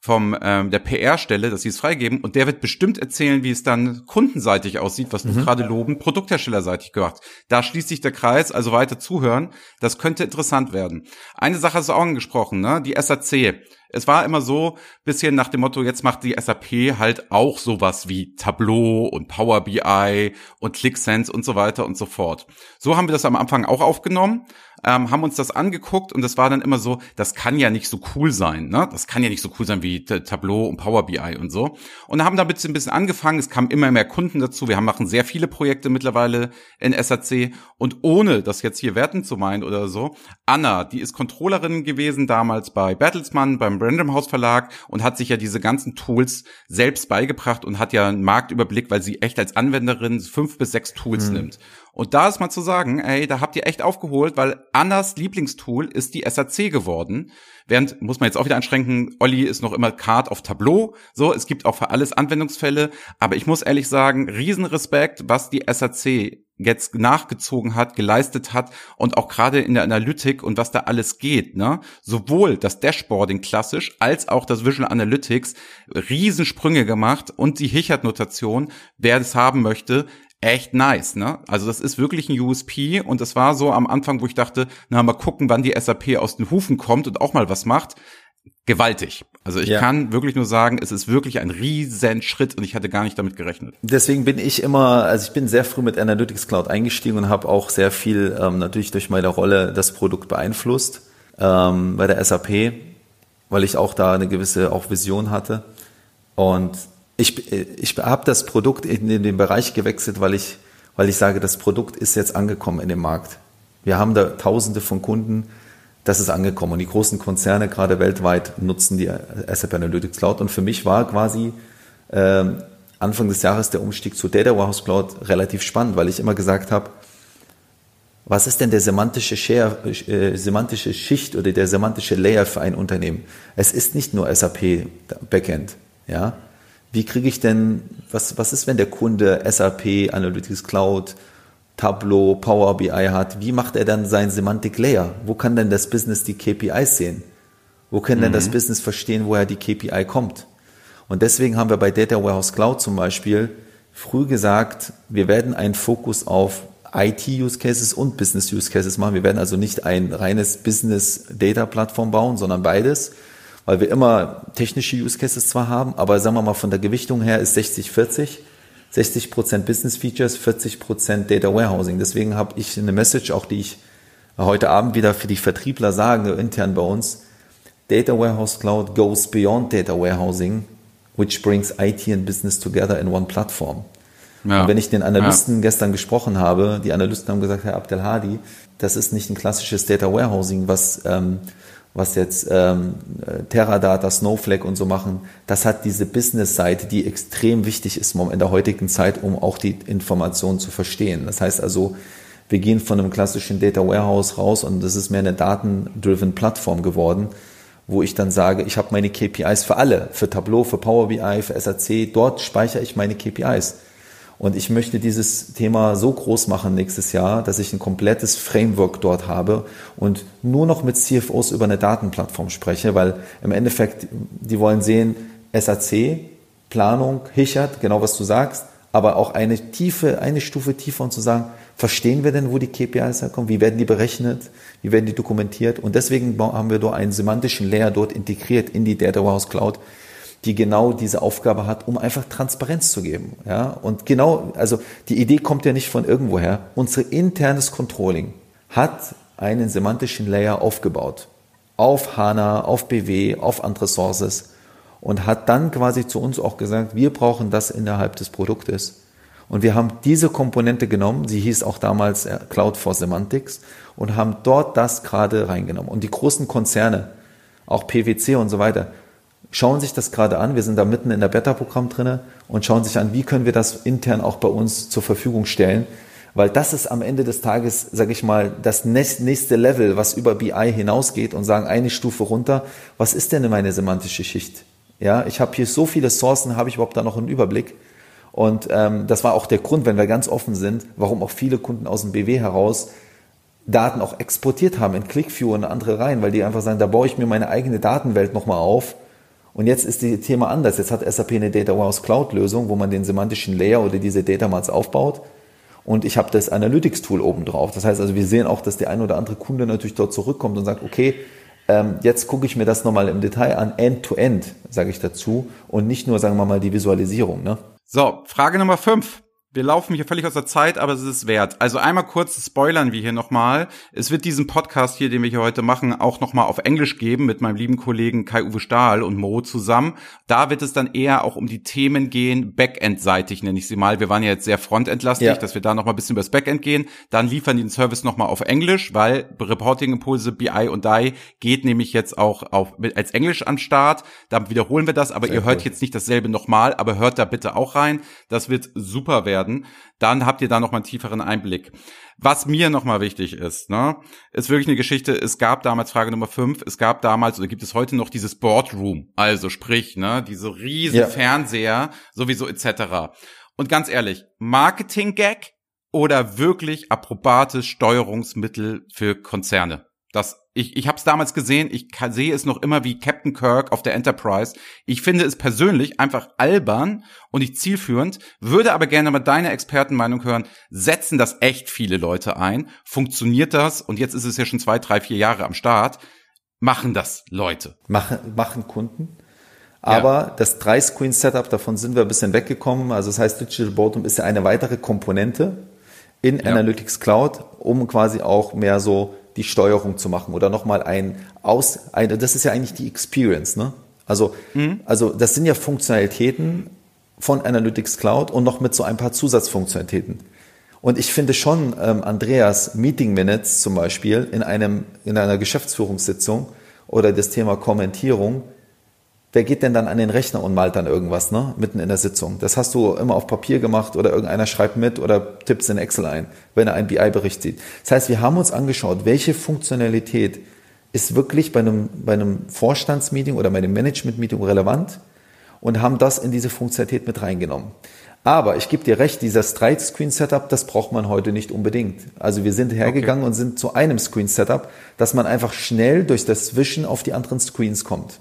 vom ähm, der PR-Stelle, dass sie es freigeben und der wird bestimmt erzählen, wie es dann kundenseitig aussieht, was du mhm. gerade loben, produktherstellerseitig gemacht. Da schließt sich der Kreis, also weiter zuhören. Das könnte interessant werden. Eine Sache hast du auch angesprochen, ne? Die SAC. Es war immer so, bisschen nach dem Motto, jetzt macht die SAP halt auch sowas wie Tableau und Power BI und ClickSense und so weiter und so fort. So haben wir das am Anfang auch aufgenommen ähm, haben uns das angeguckt und das war dann immer so, das kann ja nicht so cool sein, ne? Das kann ja nicht so cool sein wie Tableau und Power BI und so. Und haben damit ein bisschen angefangen, es kamen immer mehr Kunden dazu, wir haben, machen sehr viele Projekte mittlerweile in SAC und ohne das jetzt hier werten zu meinen oder so, Anna, die ist Controllerin gewesen damals bei Bertelsmann, beim Random House Verlag und hat sich ja diese ganzen Tools selbst beigebracht und hat ja einen Marktüberblick, weil sie echt als Anwenderin fünf bis sechs Tools mhm. nimmt. Und da ist mal zu sagen, ey, da habt ihr echt aufgeholt, weil Annas Lieblingstool ist die SAC geworden. Während, muss man jetzt auch wieder einschränken, Olli ist noch immer Card auf Tableau. So, es gibt auch für alles Anwendungsfälle. Aber ich muss ehrlich sagen, Riesenrespekt, was die SAC jetzt nachgezogen hat, geleistet hat und auch gerade in der Analytik und was da alles geht, ne? Sowohl das Dashboarding klassisch als auch das Visual Analytics Riesensprünge gemacht und die Hichert-Notation, wer das haben möchte, echt nice, ne? Also das ist wirklich ein USP und das war so am Anfang, wo ich dachte, na mal gucken, wann die SAP aus den Hufen kommt und auch mal was macht. Gewaltig. Also ich ja. kann wirklich nur sagen, es ist wirklich ein riesen Schritt und ich hatte gar nicht damit gerechnet. Deswegen bin ich immer, also ich bin sehr früh mit Analytics Cloud eingestiegen und habe auch sehr viel ähm, natürlich durch meine Rolle das Produkt beeinflusst ähm, bei der SAP, weil ich auch da eine gewisse auch Vision hatte. Und ich, ich habe das Produkt in, in den Bereich gewechselt, weil ich, weil ich sage, das Produkt ist jetzt angekommen in dem Markt. Wir haben da tausende von Kunden, das ist angekommen. Und die großen Konzerne, gerade weltweit, nutzen die SAP Analytics Cloud. Und für mich war quasi äh, Anfang des Jahres der Umstieg zu Data Warehouse Cloud relativ spannend, weil ich immer gesagt habe, was ist denn der semantische, Share, äh, semantische Schicht oder der semantische Layer für ein Unternehmen? Es ist nicht nur SAP Backend, ja, wie kriege ich denn, was, was ist, wenn der Kunde SAP, Analytics Cloud, Tableau, Power BI hat? Wie macht er dann sein Semantic Layer? Wo kann denn das Business die KPIs sehen? Wo kann mhm. denn das mhm. Business verstehen, woher die KPI kommt? Und deswegen haben wir bei Data Warehouse Cloud zum Beispiel früh gesagt, wir werden einen Fokus auf IT-Use Cases und Business Use Cases machen. Wir werden also nicht ein reines Business Data Plattform bauen, sondern beides weil wir immer technische Use Cases zwar haben, aber sagen wir mal von der Gewichtung her ist 60-40. 60% Business Features, 40% Data Warehousing. Deswegen habe ich eine Message, auch die ich heute Abend wieder für die Vertriebler sage, intern bei uns. Data Warehouse Cloud goes beyond Data Warehousing, which brings IT and Business together in one platform. Ja. Und wenn ich den Analysten ja. gestern gesprochen habe, die Analysten haben gesagt, Herr Abdelhadi, das ist nicht ein klassisches Data Warehousing, was ähm, was jetzt ähm, Teradata, Snowflake und so machen, das hat diese Business-Seite, die extrem wichtig ist in der heutigen Zeit, um auch die Informationen zu verstehen. Das heißt also, wir gehen von einem klassischen Data Warehouse raus und das ist mehr eine daten-driven Plattform geworden, wo ich dann sage, ich habe meine KPIs für alle, für Tableau, für Power BI, für SAC, dort speichere ich meine KPIs. Und ich möchte dieses Thema so groß machen nächstes Jahr, dass ich ein komplettes Framework dort habe und nur noch mit CFOs über eine Datenplattform spreche, weil im Endeffekt, die wollen sehen, SAC, Planung, Hichert, genau was du sagst, aber auch eine tiefe, eine Stufe tiefer und zu sagen, verstehen wir denn, wo die KPIs herkommen? Wie werden die berechnet? Wie werden die dokumentiert? Und deswegen haben wir dort einen semantischen Layer dort integriert in die Data Warehouse Cloud, die genau diese Aufgabe hat, um einfach Transparenz zu geben. Ja? Und genau, also die Idee kommt ja nicht von irgendwoher. Unser internes Controlling hat einen semantischen Layer aufgebaut. Auf HANA, auf BW, auf andere Sources und hat dann quasi zu uns auch gesagt, wir brauchen das innerhalb des Produktes. Und wir haben diese Komponente genommen, sie hieß auch damals äh, Cloud for Semantics, und haben dort das gerade reingenommen. Und die großen Konzerne, auch PwC und so weiter, schauen sich das gerade an. Wir sind da mitten in der Beta-Programm drinne und schauen sich an, wie können wir das intern auch bei uns zur Verfügung stellen. Weil das ist am Ende des Tages, sage ich mal, das nächste Level, was über BI hinausgeht und sagen eine Stufe runter. Was ist denn meine semantische Schicht? Ja, ich habe hier so viele Sourcen, habe ich überhaupt da noch einen Überblick? Und ähm, das war auch der Grund, wenn wir ganz offen sind, warum auch viele Kunden aus dem BW heraus Daten auch exportiert haben in ClickView und andere rein, weil die einfach sagen, da baue ich mir meine eigene Datenwelt nochmal auf. Und jetzt ist das Thema anders. Jetzt hat SAP eine Data Warehouse Cloud Lösung, wo man den semantischen Layer oder diese Data Marts aufbaut. Und ich habe das Analytics Tool oben drauf. Das heißt also, wir sehen auch, dass der ein oder andere Kunde natürlich dort zurückkommt und sagt, okay, ähm, jetzt gucke ich mir das nochmal im Detail an, end-to-end, sage ich dazu, und nicht nur, sagen wir mal, die Visualisierung. Ne? So, Frage Nummer fünf wir laufen hier völlig aus der Zeit, aber es ist wert. Also einmal kurz spoilern wir hier nochmal. Es wird diesen Podcast hier, den wir hier heute machen, auch nochmal auf Englisch geben mit meinem lieben Kollegen Kai-Uwe Stahl und Mo zusammen. Da wird es dann eher auch um die Themen gehen, Backend-seitig nenne ich sie mal. Wir waren ja jetzt sehr frontendlastig, ja. dass wir da nochmal ein bisschen über das Backend gehen. Dann liefern die den Service nochmal auf Englisch, weil Reporting-Impulse, BI und DI geht nämlich jetzt auch auf, als Englisch an Start. Da wiederholen wir das, aber sehr ihr hört jetzt nicht dasselbe nochmal, aber hört da bitte auch rein. Das wird super werden werden, dann habt ihr da noch mal einen tieferen Einblick. Was mir noch mal wichtig ist, ne, ist wirklich eine Geschichte, es gab damals Frage Nummer fünf, es gab damals oder gibt es heute noch dieses Boardroom, also sprich, ne, diese riesen ja. Fernseher, sowieso etc. Und ganz ehrlich, Marketing-Gag oder wirklich approbates Steuerungsmittel für Konzerne? Das ich, ich habe es damals gesehen, ich kann, sehe es noch immer wie Captain Kirk auf der Enterprise. Ich finde es persönlich einfach albern und nicht zielführend, würde aber gerne mal deine Expertenmeinung hören. Setzen das echt viele Leute ein? Funktioniert das? Und jetzt ist es ja schon zwei, drei, vier Jahre am Start. Machen das Leute? Machen, machen Kunden. Aber ja. das Drei-Screen-Setup, davon sind wir ein bisschen weggekommen. Also das heißt, Digital Boardroom ist ja eine weitere Komponente in ja. Analytics Cloud, um quasi auch mehr so die Steuerung zu machen oder nochmal ein Aus, eine, das ist ja eigentlich die Experience, ne? Also, mhm. also das sind ja Funktionalitäten von Analytics Cloud und noch mit so ein paar Zusatzfunktionalitäten. Und ich finde schon, ähm, Andreas, Meeting Minutes zum Beispiel in einem, in einer Geschäftsführungssitzung oder das Thema Kommentierung wer geht denn dann an den Rechner und malt dann irgendwas, ne? Mitten in der Sitzung. Das hast du immer auf Papier gemacht oder irgendeiner schreibt mit oder tippt es in Excel ein, wenn er einen BI-Bericht sieht. Das heißt, wir haben uns angeschaut, welche Funktionalität ist wirklich bei einem, bei einem Vorstandsmeeting oder bei einem Management-Meeting relevant und haben das in diese Funktionalität mit reingenommen. Aber ich gebe dir recht, dieser Stride-Screen-Setup, das braucht man heute nicht unbedingt. Also wir sind hergegangen okay. und sind zu einem Screen-Setup, dass man einfach schnell durch das Zwischen auf die anderen Screens kommt.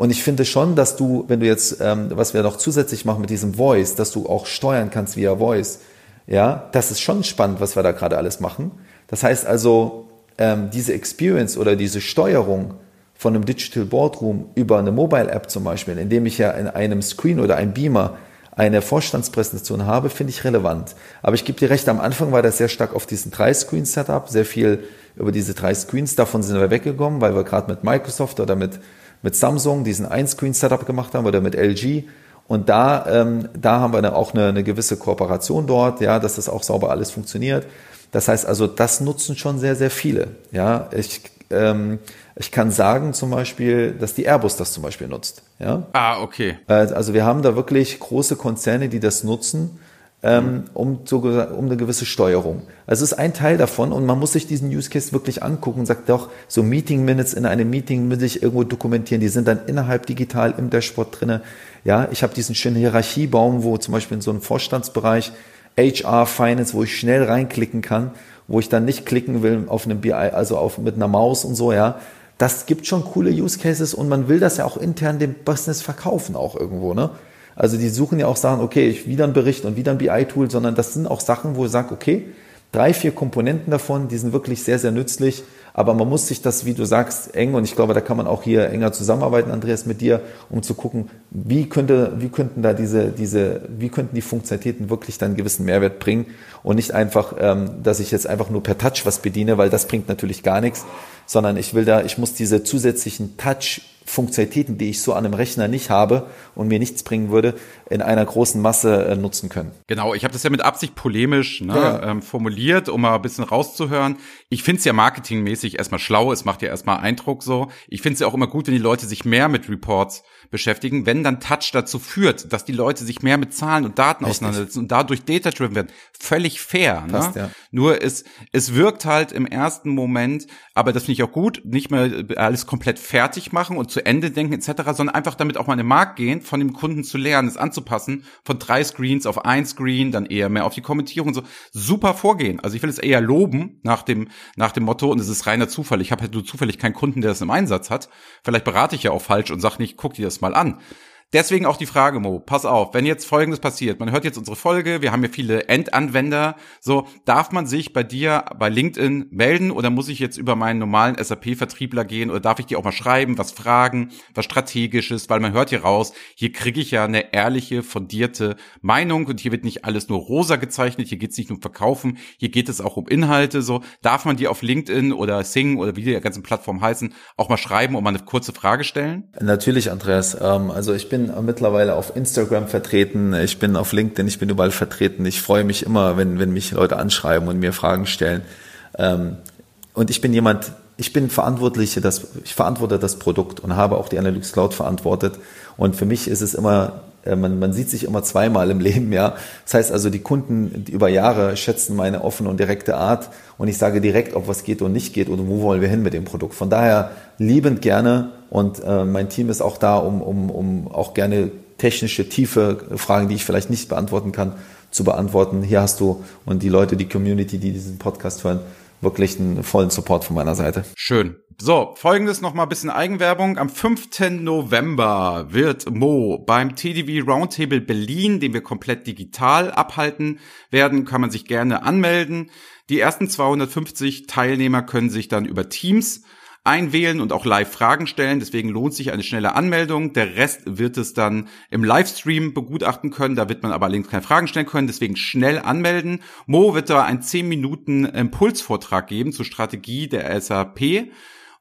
Und ich finde schon, dass du, wenn du jetzt, ähm, was wir noch zusätzlich machen mit diesem Voice, dass du auch steuern kannst via Voice, ja, das ist schon spannend, was wir da gerade alles machen. Das heißt also, ähm, diese Experience oder diese Steuerung von einem Digital Boardroom über eine Mobile App zum Beispiel, indem ich ja in einem Screen oder einem Beamer eine Vorstandspräsentation habe, finde ich relevant. Aber ich gebe dir recht, am Anfang war das sehr stark auf diesen drei Screen Setup, sehr viel über diese drei Screens. Davon sind wir weggekommen, weil wir gerade mit Microsoft oder mit mit Samsung diesen Ein-Screen-Setup gemacht haben oder mit LG. Und da, ähm, da haben wir dann auch eine, eine gewisse Kooperation dort, ja, dass das auch sauber alles funktioniert. Das heißt also, das nutzen schon sehr, sehr viele. Ja, ich, ähm, ich kann sagen zum Beispiel, dass die Airbus das zum Beispiel nutzt. Ja? Ah, okay. Äh, also wir haben da wirklich große Konzerne, die das nutzen ähm, um, so, um eine gewisse Steuerung. Also es ist ein Teil davon und man muss sich diesen Use Case wirklich angucken und sagt doch, so Meeting Minutes in einem Meeting muss ich irgendwo dokumentieren, die sind dann innerhalb digital im Dashboard drinne. Ja, ich habe diesen schönen Hierarchiebaum, wo zum Beispiel in so einem Vorstandsbereich HR, Finance, wo ich schnell reinklicken kann, wo ich dann nicht klicken will auf einem BI, also auf, mit einer Maus und so, ja. Das gibt schon coole Use Cases und man will das ja auch intern dem Business verkaufen auch irgendwo, ne? Also die suchen ja auch Sachen, okay, ich wieder ein Bericht und wieder ein BI-Tool, sondern das sind auch Sachen, wo ich sage, okay, drei, vier Komponenten davon, die sind wirklich sehr, sehr nützlich. Aber man muss sich das, wie du sagst, eng und ich glaube, da kann man auch hier enger zusammenarbeiten, Andreas, mit dir, um zu gucken, wie könnte, wie könnten da diese, diese, wie könnten die Funktionalitäten wirklich dann einen gewissen Mehrwert bringen und nicht einfach, ähm, dass ich jetzt einfach nur per Touch was bediene, weil das bringt natürlich gar nichts, sondern ich will da, ich muss diese zusätzlichen Touch Funktionalitäten, die ich so an einem Rechner nicht habe und mir nichts bringen würde, in einer großen Masse äh, nutzen können. Genau, ich habe das ja mit Absicht polemisch ne, ja. ähm, formuliert, um mal ein bisschen rauszuhören. Ich finde es ja marketingmäßig erstmal schlau, es macht ja erstmal Eindruck so. Ich finde es ja auch immer gut, wenn die Leute sich mehr mit Reports beschäftigen, wenn dann Touch dazu führt, dass die Leute sich mehr mit Zahlen und Daten Richtig. auseinandersetzen und dadurch data-driven werden. Völlig fair. Ne? Passt, ne? ja. Nur es, es wirkt halt im ersten Moment, aber das finde ich auch gut, nicht mehr alles komplett fertig machen und zu Ende denken etc., sondern einfach damit auch mal in den Markt gehen, von dem Kunden zu lernen, es anzupassen, von drei Screens auf ein Screen, dann eher mehr auf die Kommentierung so. Super vorgehen. Also ich will es eher loben nach dem, nach dem Motto, und es ist reiner Zufall. Ich habe halt nur zufällig keinen Kunden, der das im Einsatz hat. Vielleicht berate ich ja auch falsch und sag nicht, guck dir das mal an. Deswegen auch die Frage, Mo, pass auf, wenn jetzt Folgendes passiert, man hört jetzt unsere Folge, wir haben ja viele Endanwender, so, darf man sich bei dir bei LinkedIn melden oder muss ich jetzt über meinen normalen SAP-Vertriebler gehen oder darf ich dir auch mal schreiben, was fragen, was strategisches, weil man hört hier raus, hier kriege ich ja eine ehrliche, fundierte Meinung und hier wird nicht alles nur rosa gezeichnet, hier geht es nicht nur um Verkaufen, hier geht es auch um Inhalte, so, darf man dir auf LinkedIn oder Sing oder wie die ganzen Plattformen heißen, auch mal schreiben und mal eine kurze Frage stellen? Natürlich, Andreas, ähm, also ich bin bin mittlerweile auf Instagram vertreten, ich bin auf LinkedIn, ich bin überall vertreten. Ich freue mich immer, wenn, wenn mich Leute anschreiben und mir Fragen stellen. Ähm, und ich bin jemand, ich bin verantwortlich, das, ich verantworte das Produkt und habe auch die Analytics Cloud verantwortet. Und für mich ist es immer äh, man, man sieht sich immer zweimal im <laughs> Leben, ja. Das heißt also, die Kunden die über Jahre schätzen meine offene und direkte Art und ich sage direkt, ob was geht und nicht geht oder wo wollen wir hin mit dem Produkt. Von daher liebend gerne und äh, mein Team ist auch da, um, um, um auch gerne technische, tiefe Fragen, die ich vielleicht nicht beantworten kann, zu beantworten. Hier hast du und die Leute, die Community, die diesen Podcast hören, wirklich einen vollen Support von meiner Seite. Schön. So, folgendes noch mal ein bisschen Eigenwerbung. Am 5. November wird Mo beim TDV Roundtable Berlin, den wir komplett digital abhalten werden, kann man sich gerne anmelden. Die ersten 250 Teilnehmer können sich dann über Teams einwählen und auch live Fragen stellen. Deswegen lohnt sich eine schnelle Anmeldung. Der Rest wird es dann im Livestream begutachten können. Da wird man aber allerdings keine Fragen stellen können. Deswegen schnell anmelden. Mo wird da einen 10 Minuten Impulsvortrag geben zur Strategie der SAP.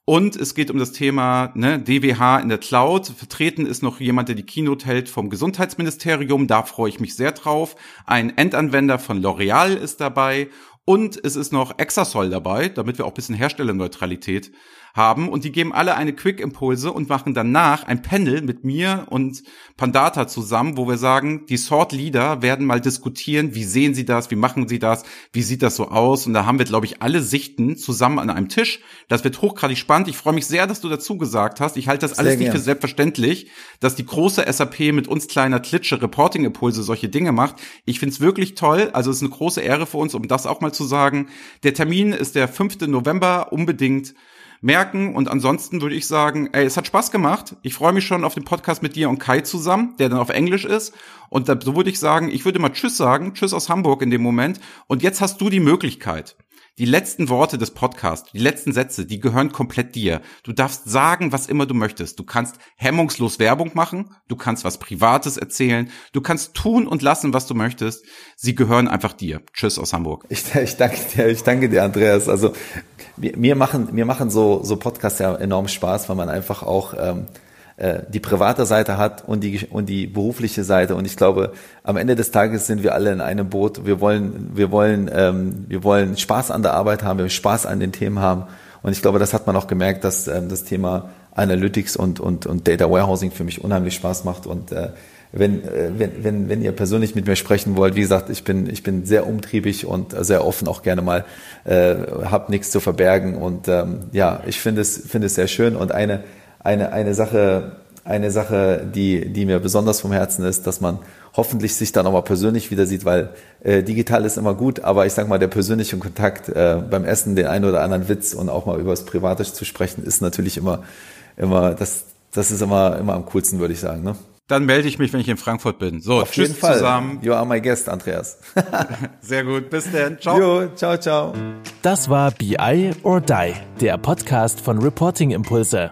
Und es geht um das Thema ne, DWH in der Cloud. Vertreten ist noch jemand, der die Keynote hält vom Gesundheitsministerium. Da freue ich mich sehr drauf. Ein Endanwender von L'Oreal ist dabei. Und es ist noch Exasol dabei, damit wir auch ein bisschen Herstellerneutralität haben und die geben alle eine Quick-Impulse und machen danach ein Panel mit mir und Pandata zusammen, wo wir sagen, die Sort Leader werden mal diskutieren, wie sehen sie das, wie machen sie das, wie sieht das so aus und da haben wir, glaube ich, alle Sichten zusammen an einem Tisch. Das wird hochgradig spannend. Ich freue mich sehr, dass du dazu gesagt hast. Ich halte das alles nicht für selbstverständlich, dass die große SAP mit uns kleiner Klitsche Reporting-Impulse solche Dinge macht. Ich finde es wirklich toll. Also es ist eine große Ehre für uns, um das auch mal zu sagen. Der Termin ist der 5. November. Unbedingt merken. Und ansonsten würde ich sagen, ey, es hat Spaß gemacht. Ich freue mich schon auf den Podcast mit dir und Kai zusammen, der dann auf Englisch ist. Und da, so würde ich sagen, ich würde mal Tschüss sagen, Tschüss aus Hamburg in dem Moment. Und jetzt hast du die Möglichkeit, die letzten Worte des Podcasts, die letzten Sätze, die gehören komplett dir. Du darfst sagen, was immer du möchtest. Du kannst hemmungslos Werbung machen, du kannst was Privates erzählen, du kannst tun und lassen, was du möchtest. Sie gehören einfach dir. Tschüss aus Hamburg. Ich, ich danke dir, ich danke dir, Andreas. Also mir, machen, mir machen so, so Podcasts ja enorm Spaß, weil man einfach auch ähm, äh, die private Seite hat und die, und die berufliche Seite. Und ich glaube, am Ende des Tages sind wir alle in einem Boot. Wir wollen, wir wollen, ähm, wir wollen Spaß an der Arbeit haben, wir wollen Spaß an den Themen haben. Und ich glaube, das hat man auch gemerkt, dass ähm, das Thema Analytics und, und, und Data Warehousing für mich unheimlich Spaß macht. Und äh, wenn, äh, wenn, wenn, wenn ihr persönlich mit mir sprechen wollt, wie gesagt, ich bin, ich bin sehr umtriebig und sehr offen, auch gerne mal, äh, hab nichts zu verbergen. Und ähm, ja, ich finde es, finde es sehr schön. Und eine, eine, eine Sache, eine Sache, die, die mir besonders vom Herzen ist, dass man hoffentlich sich dann auch mal persönlich wieder sieht, weil äh, digital ist immer gut, aber ich sag mal, der persönliche Kontakt äh, beim Essen, den einen oder anderen Witz und auch mal über das Private zu sprechen, ist natürlich immer, immer, das, das ist immer, immer am coolsten, würde ich sagen. Ne? Dann melde ich mich, wenn ich in Frankfurt bin. So, Auf tschüss jeden Fall. zusammen. You are my guest, Andreas. <laughs> Sehr gut, bis dann. Ciao. Jo, ciao, ciao. Das war BI or Die, der Podcast von Reporting Impulse.